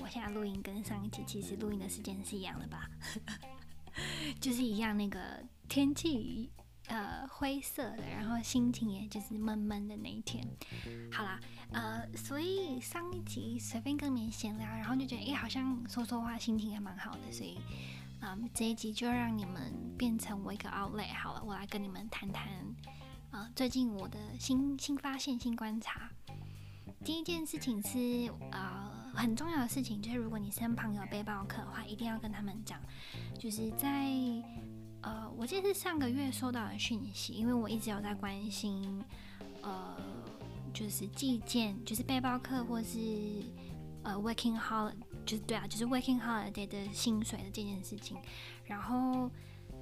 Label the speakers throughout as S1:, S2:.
S1: 我现在录音跟上一集其实录音的时间是一样的吧？就是一样，那个天气呃灰色的，然后心情也就是闷闷的那一天。好啦，呃，所以上一集随便跟你们闲聊，然后就觉得哎、好像说说话心情也蛮好的，所以嗯、这一集就让你们变成我一个 outlet 好了，我来跟你们谈谈呃最近我的新新发现、新观察。第一件事情是，呃，很重要的事情，就是如果你身旁有背包客的话，一定要跟他们讲。就是在，呃，我记得是上个月收到的讯息，因为我一直有在关心，呃，就是寄件，就是背包客或是呃 working holiday，就是对啊，就是 working holiday 的薪水的这件事情。然后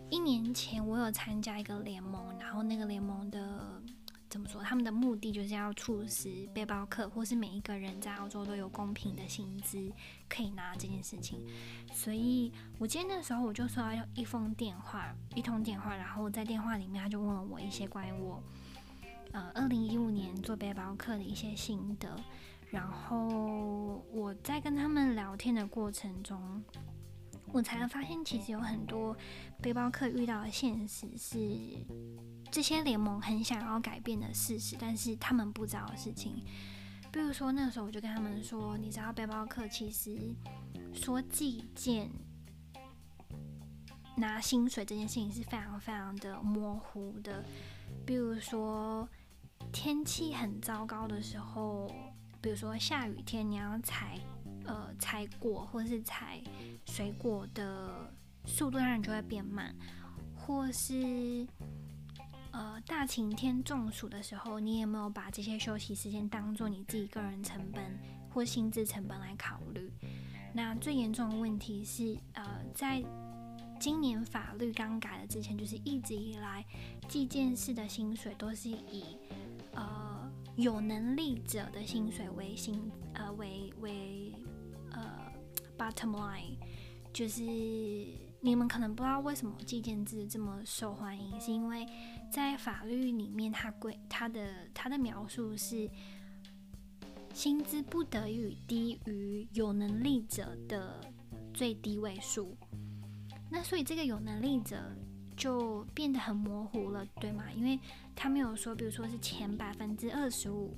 S1: 一年前我有参加一个联盟，然后那个联盟的。怎么说？他们的目的就是要促使背包客或是每一个人在澳洲都有公平的薪资可以拿这件事情。所以我今天那时候我就收到一封电话，一通电话，然后在电话里面他就问了我一些关于我呃二零一五年做背包客的一些心得。然后我在跟他们聊天的过程中，我才发现其实有很多背包客遇到的现实是。这些联盟很想要改变的事实，但是他们不知道的事情。比如说，那时候我就跟他们说：“你知道，背包客其实说寄件拿薪水这件事情是非常非常的模糊的。比如说，天气很糟糕的时候，比如说下雨天，你要采呃采果或是采水果的速度当然就会变慢，或是。”呃，大晴天中暑的时候，你有没有把这些休息时间当做你自己个人成本或薪资成本来考虑？那最严重的问题是，呃，在今年法律刚改了之前，就是一直以来计件式的薪水都是以呃有能力者的薪水为薪呃为为 bottom line，就是你们可能不知道为什么计件制这么受欢迎，是因为。在法律里面，它规它的它的描述是薪资不得于低于有能力者的最低位数。那所以这个有能力者就变得很模糊了，对吗？因为他没有说，比如说是前百分之二十五，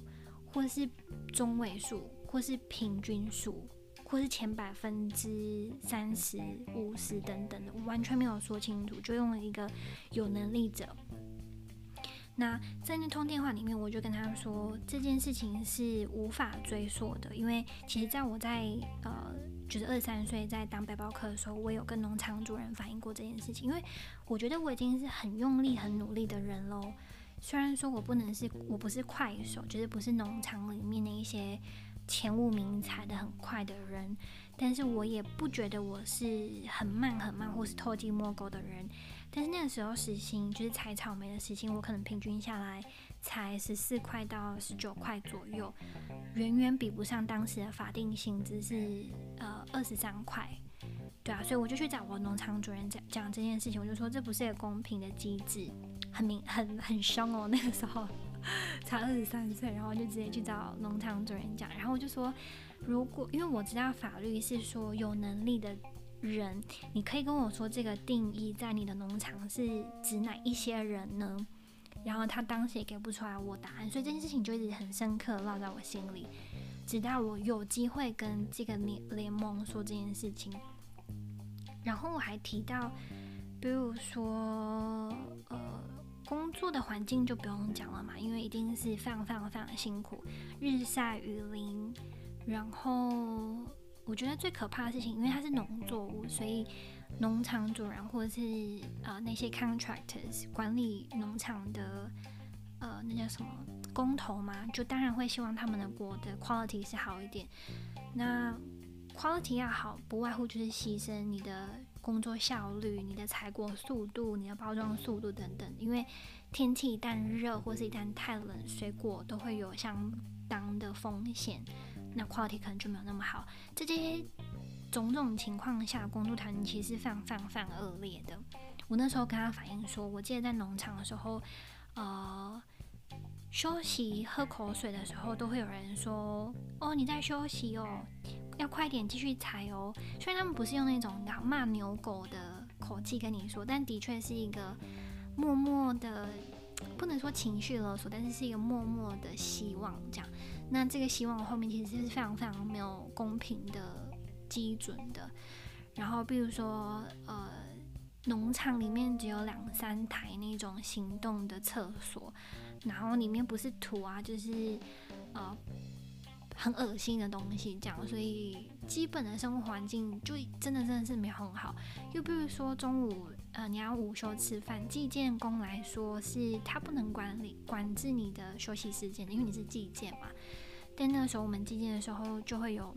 S1: 或是中位数，或是平均数，或是前百分之三十五十等等的，我完全没有说清楚，就用了一个有能力者。那在那通电话里面，我就跟他说这件事情是无法追溯的，因为其实在我在呃，就是二十三岁在当背包客的时候，我有跟农场主人反映过这件事情，因为我觉得我已经是很用力、很努力的人喽。虽然说我不能是，我不是快手，就是不是农场里面的一些前五名踩的很快的人，但是我也不觉得我是很慢很慢或是偷鸡摸狗的人。但是那个时候时薪就是采草莓的时薪，我可能平均下来才十四块到十九块左右，远远比不上当时的法定薪资是呃二十三块，对啊，所以我就去找我农场主人讲讲这件事情，我就说这不是一个公平的机制，很明很很凶哦，那个时候才二十三岁，然后就直接去找农场主人讲，然后我就说如果因为我知道法律是说有能力的。人，你可以跟我说这个定义在你的农场是指哪一些人呢？然后他当时也给不出来我答案，所以这件事情就一直很深刻烙在我心里，直到我有机会跟这个联联盟说这件事情。然后我还提到，比如说，呃，工作的环境就不用讲了嘛，因为一定是非常非常非常辛苦，日晒雨淋，然后。我觉得最可怕的事情，因为它是农作物，所以农场主人或者是呃那些 contractors 管理农场的呃那叫什么工头嘛，就当然会希望他们的果的 quality 是好一点。那 quality 要好，不外乎就是牺牲你的工作效率、你的采果速度、你的包装速度等等。因为天气一旦热或是一旦太冷，水果都会有相当的风险。那 quality 可能就没有那么好，在这些种种情况下，工作环境其实非常非常非常恶劣的。我那时候跟他反映说，我记得在农场的时候，呃，休息喝口水的时候，都会有人说：“哦，你在休息哦。”要快点继续踩哦。虽然他们不是用那种骂牛狗的口气跟你说，但的确是一个默默的，不能说情绪勒索，但是是一个默默的希望这样。那这个希望后面其实是非常非常没有公平的基准的。然后比如说，呃，农场里面只有两三台那种行动的厕所，然后里面不是土啊，就是呃。很恶心的东西，这样，所以基本的生活环境就真的真的是没有很好。又比如说中午，呃，你要午休吃饭，计件工来说是他不能管理管制你的休息时间，因为你是计件嘛。但那个时候我们计件的时候，就会有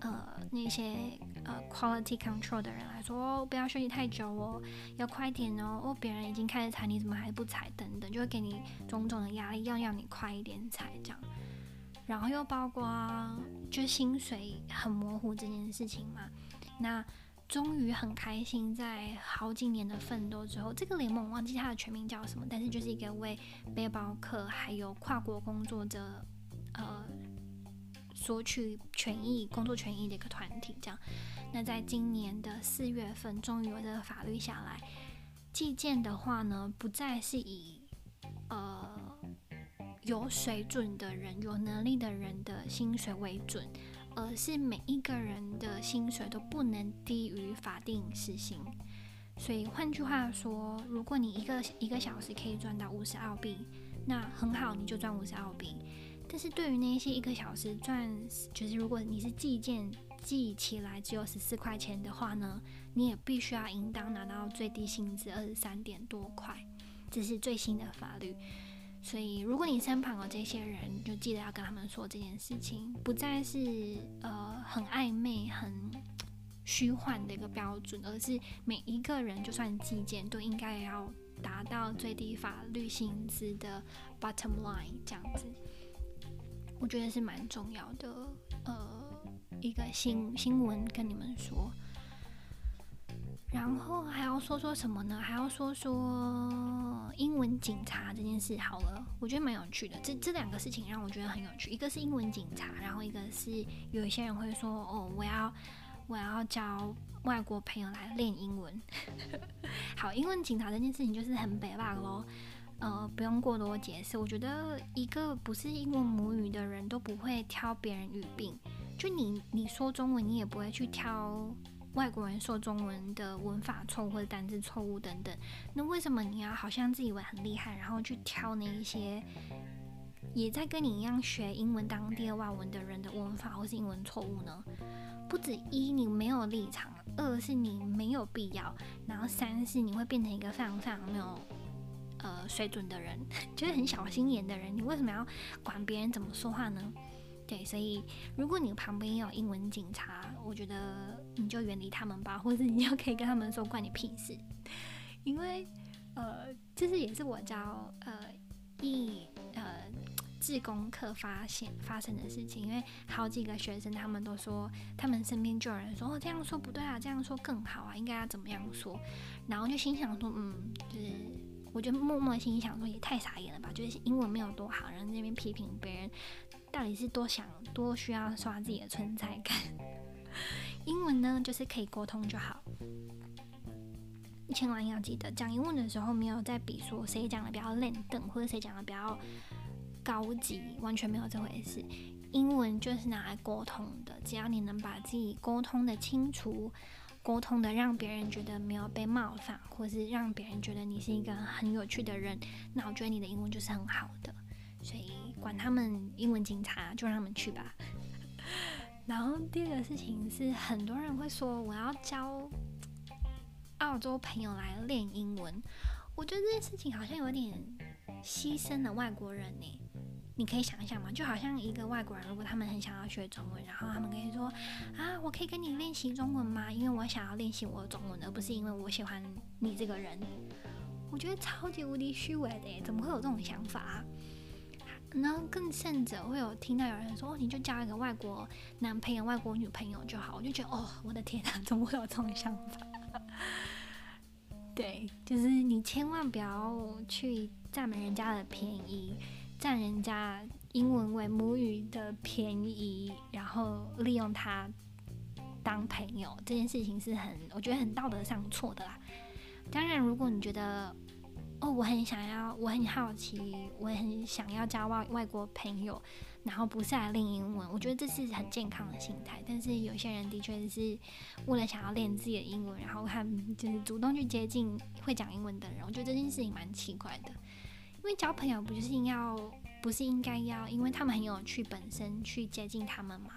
S1: 呃那些呃 quality control 的人来说，哦，不要休息太久哦，要快点哦，哦，别人已经开始踩，你怎么还不踩？等等，就会给你种种的压力，要让你快一点踩这样。然后又包括就薪水很模糊这件事情嘛，那终于很开心，在好几年的奋斗之后，这个联盟忘记它的全名叫什么，但是就是一个为背包客还有跨国工作者呃索取权益、工作权益的一个团体。这样，那在今年的四月份，终于有这个法律下来，计件的话呢，不再是以呃。有水准的人、有能力的人的薪水为准，而是每一个人的薪水都不能低于法定时薪。所以换句话说，如果你一个一个小时可以赚到五十澳币，那很好，你就赚五十澳币。但是对于那些一个小时赚，就是如果你是计件计起来只有十四块钱的话呢，你也必须要应当拿到最低薪资二十三点多块。这是最新的法律。所以，如果你身旁有这些人，就记得要跟他们说这件事情，不再是呃很暧昧、很虚幻的一个标准，而是每一个人就算计件都应该要达到最低法律薪资的 bottom line 这样子。我觉得是蛮重要的，呃，一个新新闻跟你们说。然后还要说说什么呢？还要说说英文警察这件事好了，我觉得蛮有趣的。这这两个事情让我觉得很有趣，一个是英文警察，然后一个是有一些人会说哦，我要我要教外国朋友来练英文。好，英文警察这件事情就是很北霸咯，呃，不用过多解释。我觉得一个不是英文母语的人都不会挑别人语病，就你你说中文，你也不会去挑。外国人说中文的文法错误或者单字错误等等，那为什么你要好像自以为很厉害，然后去挑那一些也在跟你一样学英文当第二外文的人的文法或是英文错误呢？不止一，你没有立场；二是你没有必要；然后三是你会变成一个非常非常没有呃水准的人，就是很小心眼的人。你为什么要管别人怎么说话呢？对，所以如果你旁边有英文警察，我觉得你就远离他们吧，或者你就可以跟他们说关你屁事。因为呃，这是也是我教呃一呃自功课发现发生的事情，因为好几个学生他们都说，他们身边就有人说哦，这样说不对啊，这样说更好啊，应该要怎么样说，然后就心想说嗯，就是我就默默心想说也太傻眼了吧，就是英文没有多好，然后那边批评别人。到底是多想多需要刷自己的存在感？英文呢，就是可以沟通就好。千万要记得，讲英文的时候没有在比说谁讲的比较烂等，或者谁讲的比较高级，完全没有这回事。英文就是拿来沟通的，只要你能把自己沟通的清楚，沟通的让别人觉得没有被冒犯，或是让别人觉得你是一个很有趣的人，那我觉得你的英文就是很好的。所以。管他们英文警察，就让他们去吧。然后第二个事情是，很多人会说我要教澳洲朋友来练英文。我觉得这件事情好像有点牺牲了外国人呢。你可以想一想嘛，就好像一个外国人，如果他们很想要学中文，然后他们可以说啊，我可以跟你练习中文吗？因为我想要练习我的中文，而不是因为我喜欢你这个人。我觉得超级无敌虚伪的，怎么会有这种想法？然后更甚者，会有听到有人说：“哦，你就交一个外国男朋友、外国女朋友就好。”我就觉得，哦，我的天哪，怎么会有这种想法？对，就是你千万不要去占人家的便宜，占人家英文为母语的便宜，然后利用他当朋友，这件事情是很，我觉得很道德上错的啦。当然，如果你觉得，哦，我很想要，我很好奇，我很想要交外外国朋友，然后不是来练英文，我觉得这是很健康的心态。但是有些人的确是为了想要练自己的英文，然后看就是主动去接近会讲英文的人，我觉得这件事情蛮奇怪的。因为交朋友不就是应要，不是应该要，因为他们很有趣本身去接近他们吗？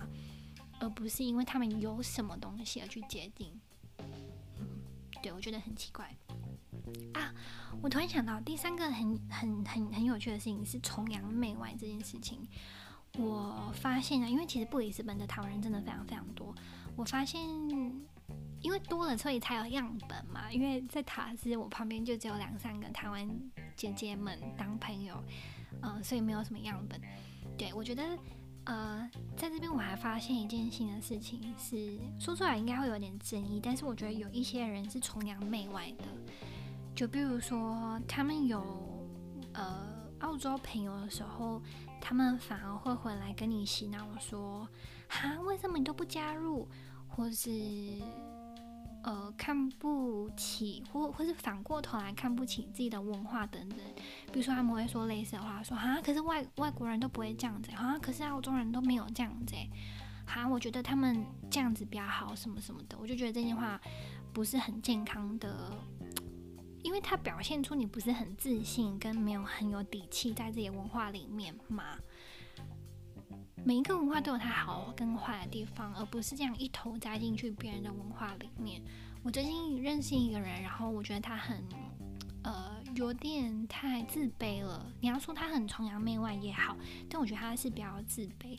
S1: 而不是因为他们有什么东西而去接近。嗯，对，我觉得很奇怪。啊，我突然想到第三个很很很很有趣的事情是崇洋媚外这件事情。我发现啊，因为其实布里斯本的台湾人真的非常非常多。我发现，因为多了所以才有样本嘛。因为在塔斯，我旁边就只有两三个台湾姐姐们当朋友，嗯、所以没有什么样本。对，我觉得，呃，在这边我还发现一件新的事情是，说出来应该会有点争议，但是我觉得有一些人是崇洋媚外的。就比如说，他们有呃澳洲朋友的时候，他们反而会回来跟你洗脑说：“哈，为什么你都不加入？”或是呃看不起，或或是反过头来看不起自己的文化等等。比如说，他们会说类似的话，说：“哈，可是外外国人都不会这样子，哈，可是澳洲人都没有这样子，哈，我觉得他们这样子比较好，什么什么的。”我就觉得这句话不是很健康的。因为他表现出你不是很自信，跟没有很有底气在自己文化里面嘛。每一个文化都有它好跟坏的地方，而不是这样一头栽进去别人的文化里面。我最近认识一个人，然后我觉得他很呃有点太自卑了。你要说他很崇洋媚外也好，但我觉得他是比较自卑。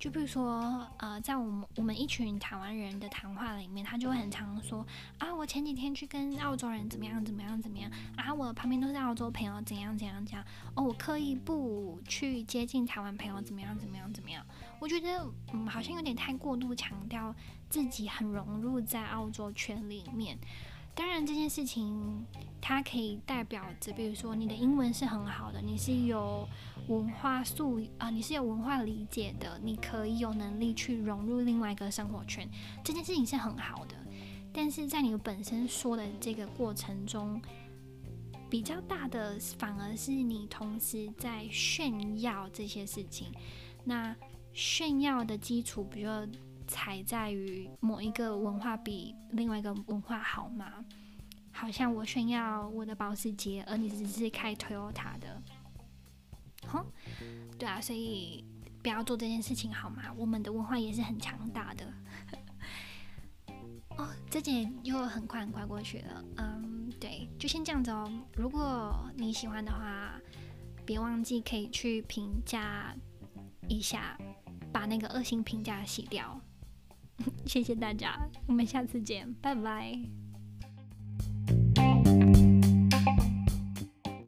S1: 就比如说，呃，在我们我们一群台湾人的谈话里面，他就会很常说啊，我前几天去跟澳洲人怎么样怎么样怎么样啊，我旁边都是澳洲朋友，怎样怎样怎样哦，我刻意不去接近台湾朋友，怎么样怎么样怎么样？我觉得嗯，好像有点太过度强调自己很融入在澳洲圈里面。当然，这件事情它可以代表着，比如说你的英文是很好的，你是有文化素啊、你是有文化理解的，你可以有能力去融入另外一个生活圈，这件事情是很好的。但是在你本身说的这个过程中，比较大的反而是你同时在炫耀这些事情。那炫耀的基础，比如说。才在于某一个文化比另外一个文化好吗？好像我炫耀我的保时捷，而你只是开 Toyota 的，哼，对啊，所以不要做这件事情好吗？我们的文化也是很强大的。哦，这节又很快很快过去了，嗯，对，就先这样子哦。如果你喜欢的话，别忘记可以去评价一下，把那个恶性评价洗掉。谢谢大家，我们下次见，拜拜。